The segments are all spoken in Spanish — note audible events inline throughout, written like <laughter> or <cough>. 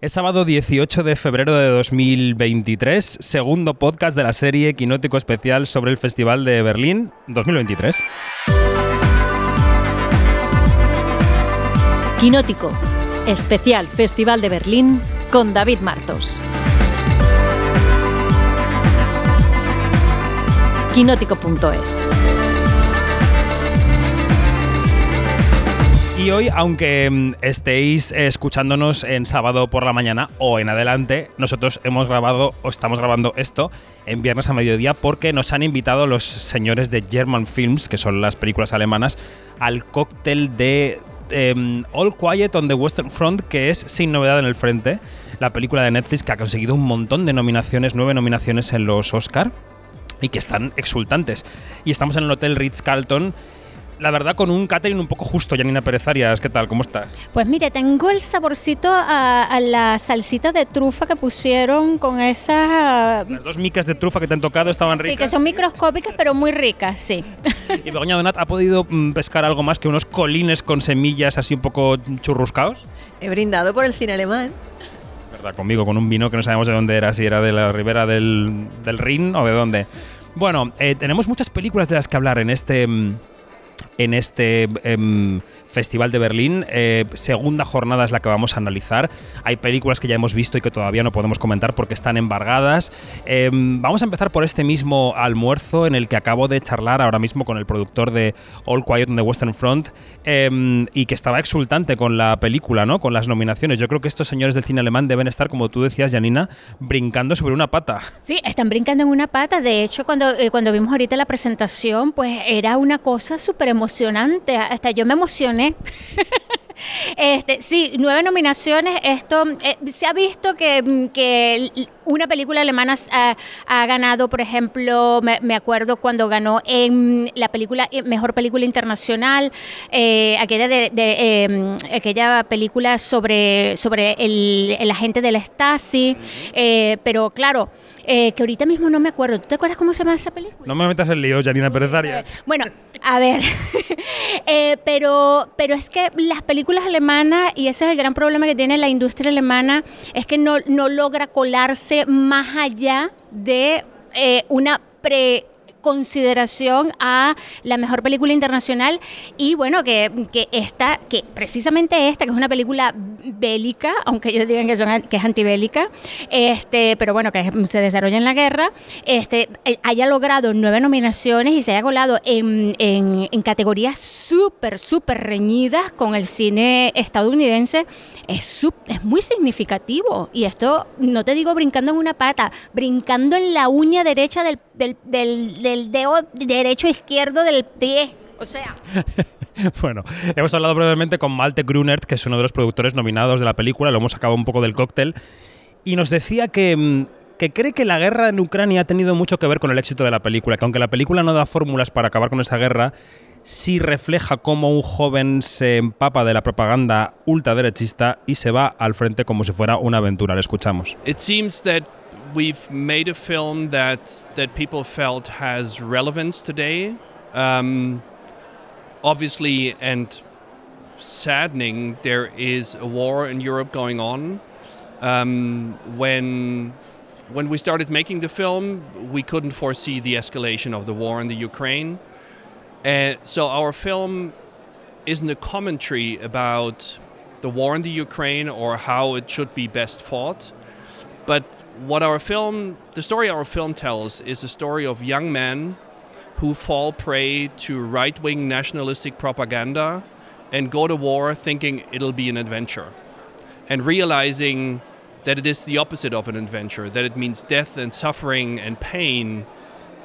Es sábado 18 de febrero de 2023, segundo podcast de la serie Quinótico Especial sobre el Festival de Berlín 2023. Quinótico, especial Festival de Berlín con David Martos. Quinótico.es Y hoy, aunque mm, estéis escuchándonos en sábado por la mañana o en adelante, nosotros hemos grabado o estamos grabando esto en viernes a mediodía porque nos han invitado los señores de German Films, que son las películas alemanas, al cóctel de em, All Quiet on the Western Front, que es Sin Novedad en el Frente, la película de Netflix que ha conseguido un montón de nominaciones, nueve nominaciones en los Oscar y que están exultantes. Y estamos en el Hotel Ritz-Carlton la verdad, con un catering un poco justo, Janina Pérez Arias. ¿Qué tal? ¿Cómo estás? Pues mire, tengo el saborcito a, la salsita de trufa que pusieron con esas... Las dos micas de trufa que te han tocado estaban ricas. Sí, que son microscópicas, pero muy ricas, sí. <laughs> ¿Y Begoña Donat ha podido mm, pescar algo más que unos colines con semillas así un poco churruscados? He brindado por el cine alemán. ¿Verdad? Conmigo, con un vino que no sabemos de dónde era, si era de la ribera del, del Rin o de dónde. Bueno, eh, tenemos muchas películas de las que hablar en este mm, en este em, Festival de Berlín. Eh, segunda jornada es la que vamos a analizar. Hay películas que ya hemos visto y que todavía no podemos comentar porque están embargadas. Em, vamos a empezar por este mismo almuerzo en el que acabo de charlar ahora mismo con el productor de All Quiet on the Western Front em, y que estaba exultante con la película, ¿no? Con las nominaciones. Yo creo que estos señores del cine alemán deben estar, como tú decías, Janina, brincando sobre una pata. Sí, están brincando en una pata. De hecho, cuando, eh, cuando vimos ahorita la presentación, pues era una cosa súper emocionante. Hasta yo me emocioné Este, sí, nueve nominaciones. Esto eh, se ha visto que, una película alemana ha, ganado, por ejemplo, me, acuerdo cuando ganó en la película eh, mejor película internacional, eh, aquella de, em, aquella película sobre sobre el, el agente de la Stasi, pero claro. Que ahorita mismo no me acuerdo. ¿Tú te acuerdas cómo se llama esa película? No me metas en lío, Janina Pérez Arias. Bueno, a ver, <laughs> eh, pero, pero es que las películas alemanas, y ese es el gran problema que tiene la industria alemana, es que no, no logra colarse más allá de eh, una pre consideración a la mejor película internacional y bueno, que, que esta, que precisamente esta, que es una película bélica, aunque ellos digan que, es antibélica, este, pero bueno, que se desarrolla en la guerra, este, eh, haya logrado nueve nominaciones y se haya colado en, en, categorías súper, súper reñidas con el cine estadounidense, es, es muy significativo. Y esto, no te digo brincando en una pata, brincando en la uña derecha del, del, del del dedo derecho izquierdo del pie. O sea. <laughs> bueno, hemos hablado brevemente con Malte Grunert, que es uno de los productores nominados de la película, lo hemos sacado un poco del cóctel, y nos decía que, mm, que cree que la guerra en Ucrania ha tenido mucho que ver con el éxito de la película, que aunque la película no da fórmulas para acabar con esa guerra, sí refleja cómo un joven se empapa de la propaganda ultraderechista y se va al frente como si fuera una aventura. Le escuchamos. It seems that we've made a film that that people felt has relevance today. Um, obviously, and saddening, there is a war in Europe going on. Um, when when we started making the film, we couldn't foresee the escalation of the war in the Ukraine. And so our film isn't a commentary about the war in the Ukraine or how it should be best fought, but what our film, the story our film tells, is a story of young men who fall prey to right wing nationalistic propaganda and go to war thinking it'll be an adventure. And realizing that it is the opposite of an adventure, that it means death and suffering and pain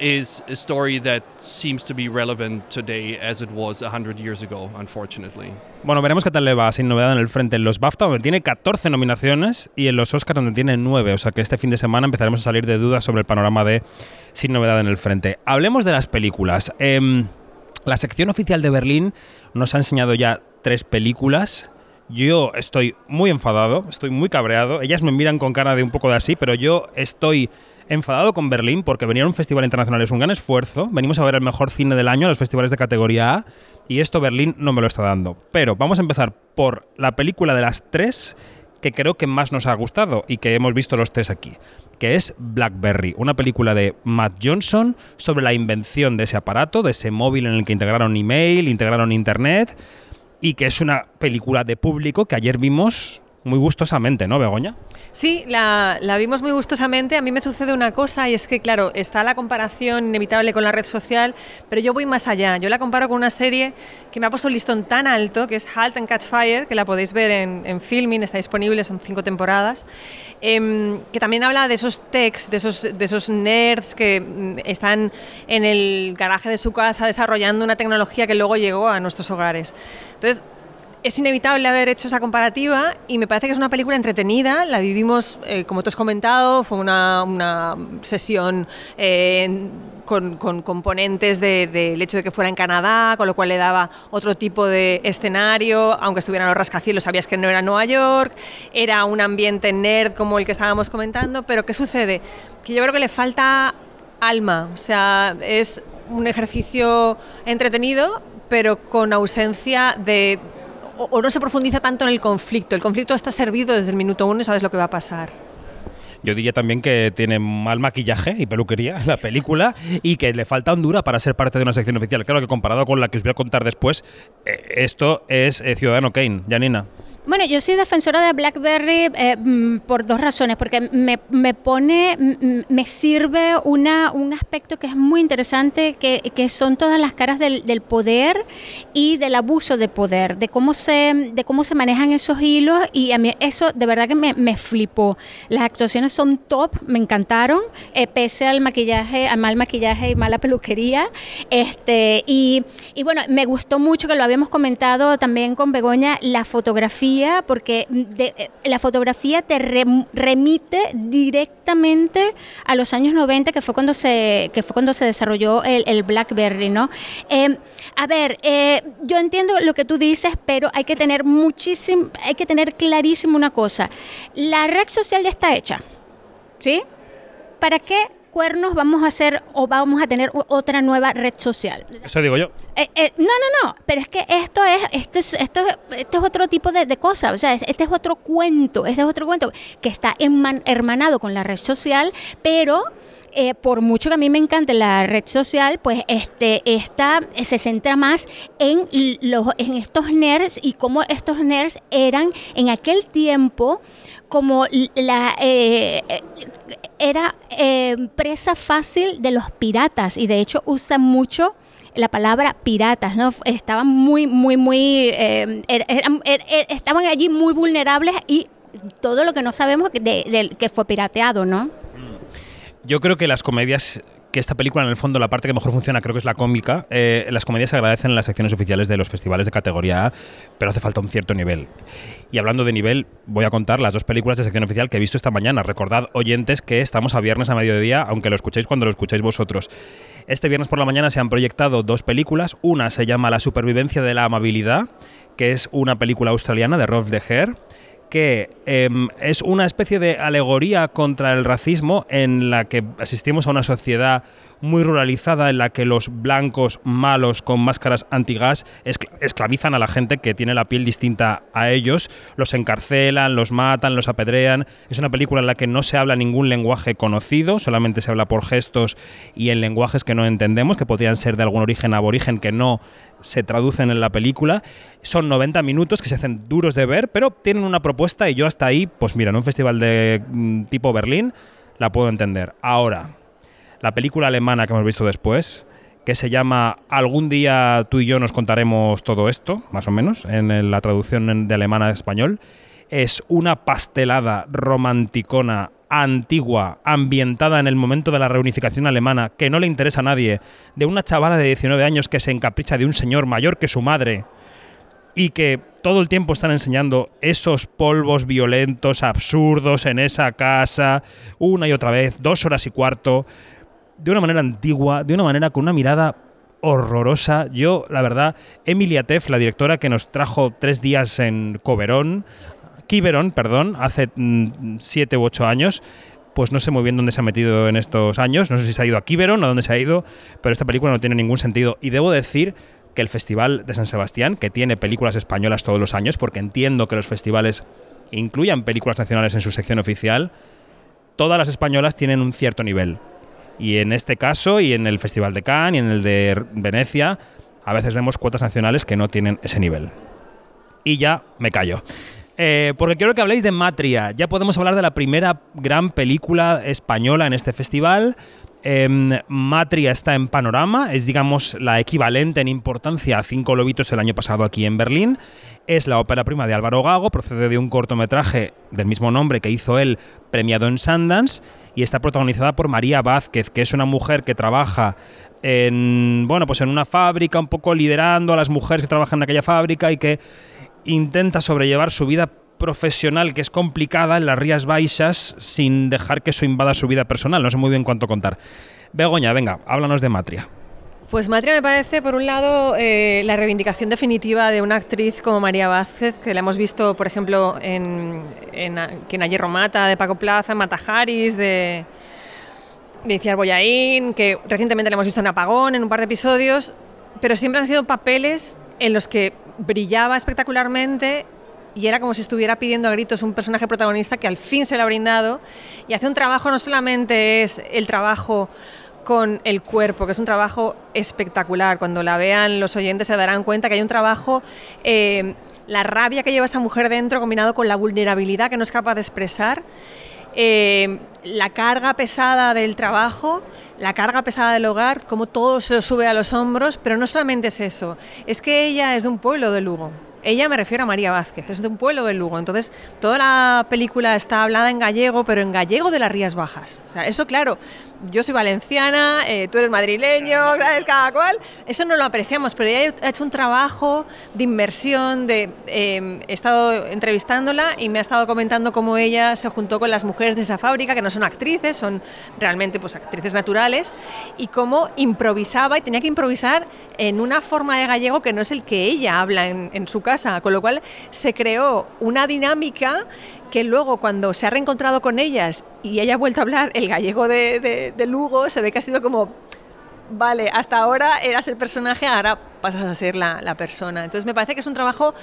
is a story that seems to be relevant today as it was 100 years ago, unfortunately. Bueno, veremos qué tal le va sin novedad en el frente en los BAFTA, donde tiene 14 nominaciones, y en los Oscars, donde tiene 9. O sea que este fin de semana empezaremos a salir de dudas sobre el panorama de sin novedad en el frente. Hablemos de las películas. Eh, la sección oficial de Berlín nos ha enseñado ya tres películas. Yo estoy muy enfadado, estoy muy cabreado. Ellas me miran con cara de un poco de así, pero yo estoy enfadado con Berlín porque venir a un festival internacional es un gran esfuerzo. Venimos a ver el mejor cine del año, los festivales de categoría A, y esto Berlín no me lo está dando. Pero vamos a empezar por la película de las tres que creo que más nos ha gustado y que hemos visto los tres aquí, que es Blackberry, una película de Matt Johnson sobre la invención de ese aparato, de ese móvil en el que integraron email, integraron internet y que es una película de público que ayer vimos muy gustosamente, ¿no, Begoña? Sí, la, la, vimos muy gustosamente. A mí me sucede una cosa y es que, claro, está la comparación inevitable con la red social, pero yo voy más allá. Yo la comparo con una serie que me ha puesto el listón tan alto, que es Halt and Catch Fire, que la podéis ver en, en Filming, está disponible, son cinco temporadas, eh, que también habla de esos techs, de esos, de esos nerds que mm, están en el garaje de su casa desarrollando una tecnología que luego llegó a nuestros hogares. Entonces, es inevitable haber hecho esa comparativa y me parece que es una película entretenida. La vivimos, eh, como tú has comentado, fue una, una sesión eh, con, con, componentes del de, de hecho de que fuera en Canadá, con lo cual le daba otro tipo de escenario, aunque estuvieran los rascacielos, sabías que no era Nueva York, era un ambiente nerd como el que estábamos comentando, pero ¿qué sucede? Que yo creo que le falta alma, o sea, es un ejercicio entretenido, pero con ausencia de o, no se profundiza tanto en el conflicto. El conflicto está servido desde el minuto uno y sabes lo que va a pasar. Yo diría también que tiene mal maquillaje y peluquería la película y que le falta hondura para ser parte de una sección oficial. Claro que comparado con la que os voy a contar después, eh, esto es eh, Ciudadano Kane. Janina. Bueno, yo soy defensora de BlackBerry eh, por dos razones, porque me, me pone, me sirve una, un aspecto que es muy interesante, que, que son todas las caras del, del, poder y del abuso de poder, de cómo se, de cómo se manejan esos hilos y a mí eso de verdad que me, me flipó. Las actuaciones son top, me encantaron, eh, pese al maquillaje, al mal maquillaje y mala peluquería. Este, y, y bueno, me gustó mucho que lo habíamos comentado también con Begoña, la fotografía porque de, la fotografía te re, remite directamente a los años 90, que fue cuando se, que fue cuando se desarrolló el, BlackBerry, ¿no? Eh, a ver, eh, yo entiendo lo que tú dices, pero hay que tener muchísimo, hay que tener clarísimo una cosa. La red social ya está hecha, ¿sí? ¿Para qué cuernos vamos a hacer o vamos a tener otra nueva red social. Eso digo yo. Eh, eh, no, no, no, pero es que esto es, esto es, esto, esto es otro tipo de, de cosas, o sea, este es otro cuento, este es otro cuento que está hermanado con la red social, pero eh, por mucho que a mí me encante la red social, pues este, esta se centra más en, los, en estos nerds y cómo estos nerds eran en aquel tiempo como la eh, era eh, presa fácil de los piratas y de hecho usan mucho la palabra piratas, ¿no? Estaban muy, muy, muy, eh, eran, er, er, estaban allí muy vulnerables y todo lo que no sabemos de, de, que fue pirateado, ¿no? Yo creo que las comedias que esta película, en el fondo, la parte que mejor funciona creo que es la cómica. Eh, las comedias se agradecen en las secciones oficiales de los festivales de categoría A, pero hace falta un cierto nivel. Y hablando de nivel, voy a contar las dos películas de sección oficial que he visto esta mañana. Recordad, oyentes, que estamos a viernes a mediodía, aunque lo escuchéis cuando lo escucháis vosotros. Este viernes por la mañana se han proyectado dos películas. Una se llama La supervivencia de la amabilidad, que es una película australiana de Rolf de Geer que eh, es una especie de alegoría contra el racismo en la que asistimos a una sociedad muy ruralizada en la que los blancos malos con máscaras antigas esclavizan a la gente que tiene la piel distinta a ellos, los encarcelan, los matan, los apedrean. Es una película en la que no se habla ningún lenguaje conocido, solamente se habla por gestos y en lenguajes que no entendemos, que podrían ser de algún origen aborigen que no se traducen en la película. Son 90 minutos que se hacen duros de ver, pero tienen una propuesta y yo hasta ahí, pues mira, en un festival de mm, tipo Berlín, la puedo entender. Ahora, la película alemana que hemos visto después, que se llama Algún día tú y yo nos contaremos todo esto, más o menos, en la traducción de alemán a español, es una pastelada romanticona antigua, ambientada en el momento de la reunificación alemana, que no le interesa a nadie, de una chavala de 19 años que se encapricha de un señor mayor que su madre y que todo el tiempo están enseñando esos polvos violentos, absurdos en esa casa, una y otra vez, dos horas y cuarto, de una manera antigua, de una manera con una mirada horrorosa. Yo, la verdad, Emilia Teff, la directora que nos trajo tres días en Coberón, Quiberón, perdón, hace mm, siete u ocho años, pues no sé muy bien dónde se ha metido en estos años, no sé si se ha ido a Quiberón o dónde se ha ido, pero esta película no tiene ningún sentido. Y debo decir que el Festival de San Sebastián, que tiene películas españolas todos los años, porque entiendo que los festivales incluyan películas nacionales en su sección oficial, todas las españolas tienen un cierto nivel. Y en este caso, y en el Festival de Cannes, y en el de Venecia, a veces vemos cuotas nacionales que no tienen ese nivel. Y ya me callo. Eh, porque quiero que habléis de Matria. Ya podemos hablar de la primera gran película española en este festival. Em, Matria está en Panorama, es digamos la equivalente en importancia a Cinco Lobitos el año pasado aquí en Berlín. Es la ópera prima de Álvaro Gago, procede de un cortometraje del mismo nombre que hizo él, premiado en Sundance, y está protagonizada por María Vázquez, que es una mujer que trabaja en, bueno, pues en una fábrica, un poco liderando a las mujeres que trabajan en aquella fábrica y que intenta sobrellevar su vida profesional que es complicada en las Rías Baixas sin dejar que eso invada su vida personal. No sé muy bien cuánto contar. Begoña, venga, háblanos de Matria. Pues Matria me parece, por un lado, eh, la reivindicación definitiva de una actriz como María Vázquez, que la hemos visto, por ejemplo, en, en, en Ayer Romata, de Paco Plaza, Matajaris, de, de Iciar Boyaín, que recientemente la hemos visto en Apagón, en un par de episodios, pero siempre han sido papeles en los que brillaba espectacularmente y era como si estuviera pidiendo a gritos un personaje protagonista que al fin se le ha brindado. Y hace un trabajo, no solamente es el trabajo con el cuerpo, que es un trabajo espectacular. Cuando la vean los oyentes se darán cuenta que hay un trabajo, eh, la rabia que lleva esa mujer dentro combinado con la vulnerabilidad que no es capaz de expresar, eh, la carga pesada del trabajo, la carga pesada del hogar, como todo se lo sube a los hombros, pero no solamente es eso, es que ella es de un pueblo de Lugo, ella me refiero a María Vázquez, es de un pueblo de Lugo. Entonces, toda la película está hablada en gallego, pero en gallego de las Rías Bajas. O sea, eso, claro, yo soy valenciana, eh, tú eres madrileño, ¿sabes? Cada cual. Eso no lo apreciamos, pero ella ha hecho un trabajo de inmersión, de, eh, he estado entrevistándola y me ha estado comentando cómo ella se juntó con las mujeres de esa fábrica, que no son actrices, son realmente pues, actrices naturales, y cómo improvisaba y tenía que improvisar en una forma de gallego que no es el que ella habla en, en su casa con lo cual se creó una dinámica que luego cuando se ha reencontrado con ellas y ella ha vuelto a hablar el gallego de, Lugo, se ve que ha sido como vale, hasta ahora eras el personaje, ahora pasas a ser la, la, persona. Entonces me parece que es un trabajo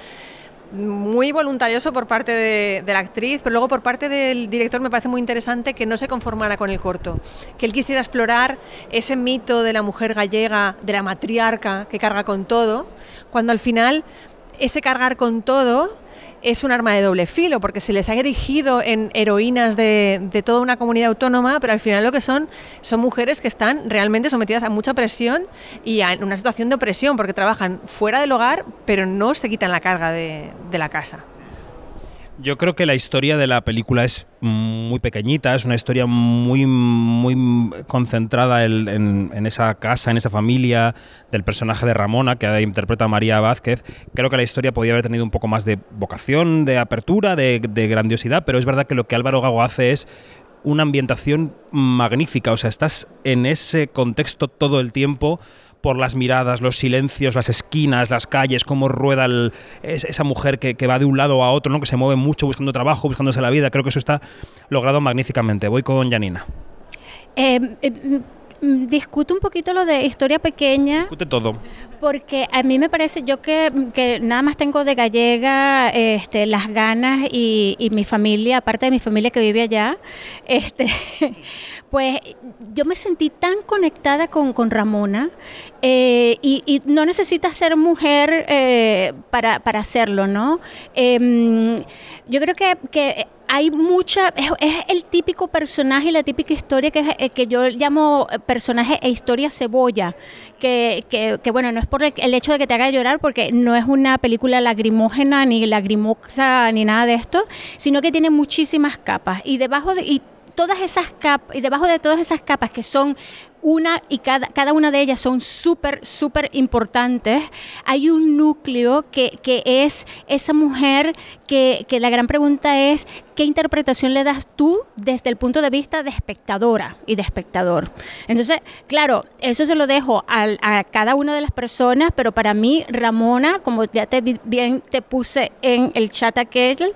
muy voluntarioso por parte de, de, la actriz, pero luego por parte del director me parece muy interesante que no se conformara con el corto, que él quisiera explorar ese mito de la mujer gallega, de la matriarca que carga con todo, cuando al final ese cargar con todo es un arma de doble filo, porque se les ha erigido en heroínas de, de, toda una comunidad autónoma, pero al final lo que son son mujeres que están realmente sometidas a mucha presión y a una situación de opresión, porque trabajan fuera del hogar, pero no se quitan la carga de, de la casa. Yo creo que la historia de la película es muy pequeñita, es una historia muy, muy concentrada en, en, en, esa casa, en esa familia del personaje de Ramona, que interpreta a María Vázquez. Creo que la historia podría haber tenido un poco más de vocación, de apertura, de grandiosidad, pero es verdad que lo que Álvaro Gago hace es una ambientación magnífica, o sea, estás en ese contexto todo el tiempo por las miradas, los silencios, las esquinas, las calles, cómo rueda esa mujer que, que, va de un lado a otro, ¿no? que se mueve mucho buscando trabajo, buscándose la vida. Creo que eso está logrado magníficamente. Voy con Janina. Eh, eh, discuto un poquito lo de historia pequeña. Discute todo. Porque a mí me parece, yo que, que nada más tengo de gallega este, las ganas y, y, mi familia, aparte de mi familia que vive allá, este, <laughs> pues yo me sentí tan conectada con, con Ramona eh, y, y, no necesitas ser mujer eh, para, para, hacerlo, ¿no? Eh, yo creo que, que hay mucha, es, el típico personaje, la típica historia que, eh, que yo llamo personaje e historia cebolla, que, que, que, bueno, no es por el hecho de que te haga llorar, porque no es una película lagrimógena, ni lagrimosa, ni nada de esto, sino que tiene muchísimas capas, y debajo de, todas esas capas, y debajo de todas esas capas que son una y cada, cada una de ellas son súper, súper importantes, hay un núcleo que, que es esa mujer que, que, la gran pregunta es, ¿qué interpretación le das tú desde el punto de vista de espectadora y de espectador? Entonces, claro, eso se lo dejo a, cada una de las personas, pero para mí, Ramona, como ya te bien te puse en el chat aquel,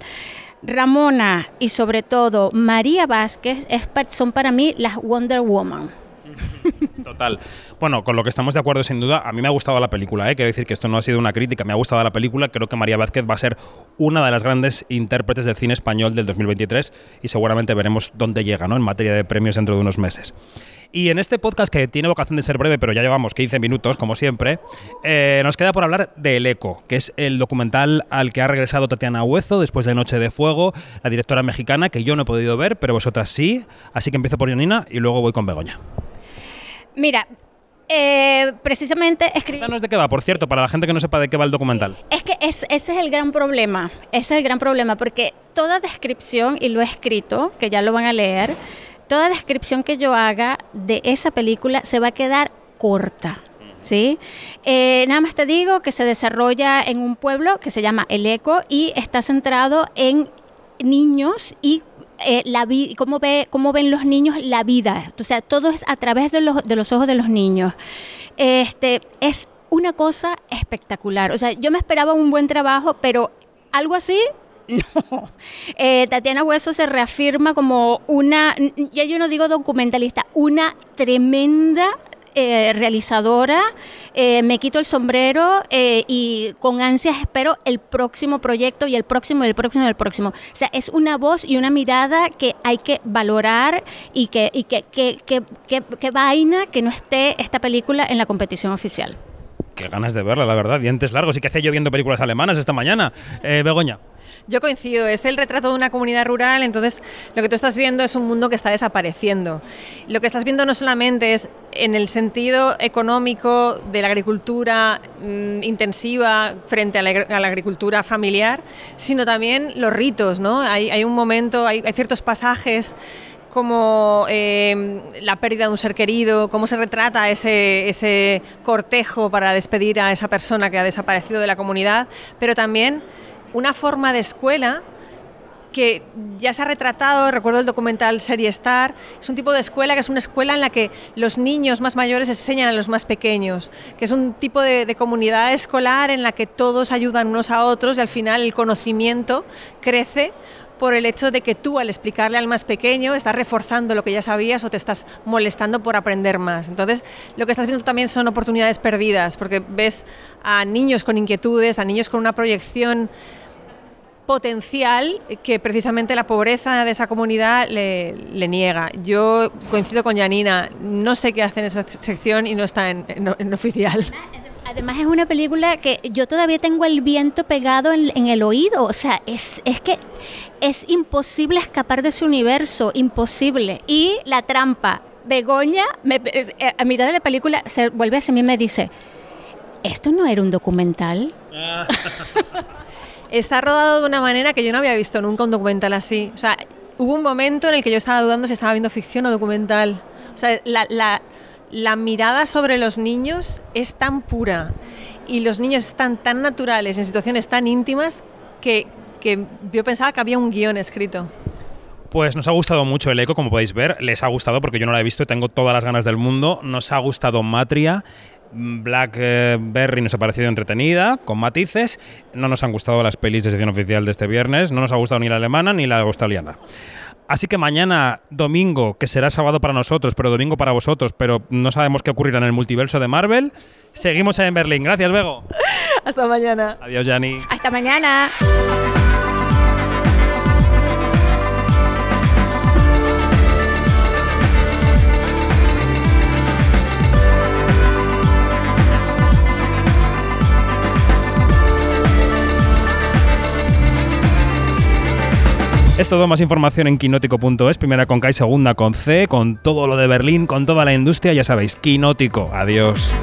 Ramona y sobre todo María Vázquez son para mí las Wonder Woman. <laughs> Total. Bueno, con lo que estamos de acuerdo sin duda, a mí me ha gustado la película, ¿eh? quiero decir que esto no ha sido una crítica, me ha gustado la película, creo que María Vázquez va a ser una de las grandes intérpretes del cine español del 2023 y seguramente veremos dónde llega ¿no? en materia de premios dentro de unos meses. Y en este podcast, que tiene vocación de ser breve, pero ya llevamos 15 minutos, como siempre, eh, nos queda por hablar de El Eco, que es el documental al que ha regresado Tatiana Huezo después de Noche de Fuego, la directora mexicana, que yo no he podido ver, pero vosotras sí. Así que empiezo por Janina y luego voy con Begoña. Mira, eh, precisamente escribí... Cuéntanos de qué va, por cierto, para la gente que no sepa de qué va el documental. Es que es- ese es el gran problema, ese es el gran problema, porque toda descripción, y lo he escrito, que ya lo van a leer, toda descripción que yo haga de esa película se va a quedar corta. ¿Sí? Eh, nada más te digo que se desarrolla en un pueblo que se llama El Eco y está centrado en niños y eh, la vi- cómo, ve, cómo ven los niños la vida. O sea, todo es a través de los, de los ojos de los niños. Este, es una cosa espectacular. O sea, yo me esperaba un buen trabajo, pero algo así, no. <laughs> Eh, Tatiana Hueso se reafirma como una, ya yo no digo documentalista, una tremenda eh, realizadora. Eh, me quito el sombrero eh, y con ansias espero el próximo proyecto y el próximo y el próximo y el próximo. O sea, es una voz y una mirada que hay que valorar y que, y que, que, que, que- que vaina que no esté esta película en la competición oficial. Qué ganas de verla, la verdad. Dientes largos. ¿Y qué hacía yo viendo películas alemanas esta mañana? Eh, Begoña. Yo coincido, es el retrato de una comunidad rural, entonces lo que tú estás viendo es un mundo que está desapareciendo. Lo que estás viendo no solamente es en el sentido económico de la agricultura mm, intensiva frente a la, agricultura familiar, sino también los ritos, ¿no? Hay, hay un momento, hay ciertos pasajes como eh, la pérdida de un ser querido, cómo se retrata ese, ese cortejo para despedir a esa persona que ha desaparecido de la comunidad, pero también una forma de escuela que ya se ha retratado, recuerdo el documental Serie Star, es un tipo de escuela que es una escuela en la que los niños más mayores enseñan a los más pequeños, que es un tipo de comunidad escolar en la que todos ayudan unos a otros y al final el conocimiento crece por el hecho de que tú al explicarle al más pequeño estás reforzando lo que ya sabías o te estás molestando por aprender más. Entonces, lo que estás viendo también son oportunidades perdidas, porque ves a niños con inquietudes, a niños con una proyección potencial que precisamente la pobreza de esa comunidad le, niega. Yo coincido con Janina, no sé qué hace en esa sección y no está en oficial. Además es una película que yo todavía tengo el viento pegado en, en el oído, o sea, es, es que es imposible escapar de ese universo, imposible. Y la trampa, Begoña, me- eh, a mitad de la película, se vuelve hacia mí y me dice, ¿esto no era un documental? <laughs> Está rodado de una manera que yo no había visto nunca un documental así. O sea, hubo un momento en el que yo estaba dudando si estaba viendo ficción o documental. O sea, la, la- la mirada sobre los niños es tan pura y los niños están tan naturales en situaciones tan íntimas que, que yo pensaba que había un guion escrito. Pues nos ha gustado mucho el eco, como podéis ver. Les ha gustado porque yo no la he visto y tengo todas las ganas del mundo. Nos ha gustado Matria. Blackberry nos ha parecido entretenida, con matices. No nos han gustado las pelis de sección oficial de este viernes. No nos ha gustado ni la alemana ni la australiana. Así que mañana, domingo, que será sábado para nosotros, pero domingo para vosotros, pero no sabemos qué ocurrirá en el multiverso de Marvel, seguimos en Berlín. Gracias, Bego. <laughs> Hasta mañana. Adiós, Jani. Hasta mañana. Todo más información en quinótico.es, primera con K segunda con C, con todo lo de Berlín, con toda la industria, ya sabéis, quinótico. Adiós.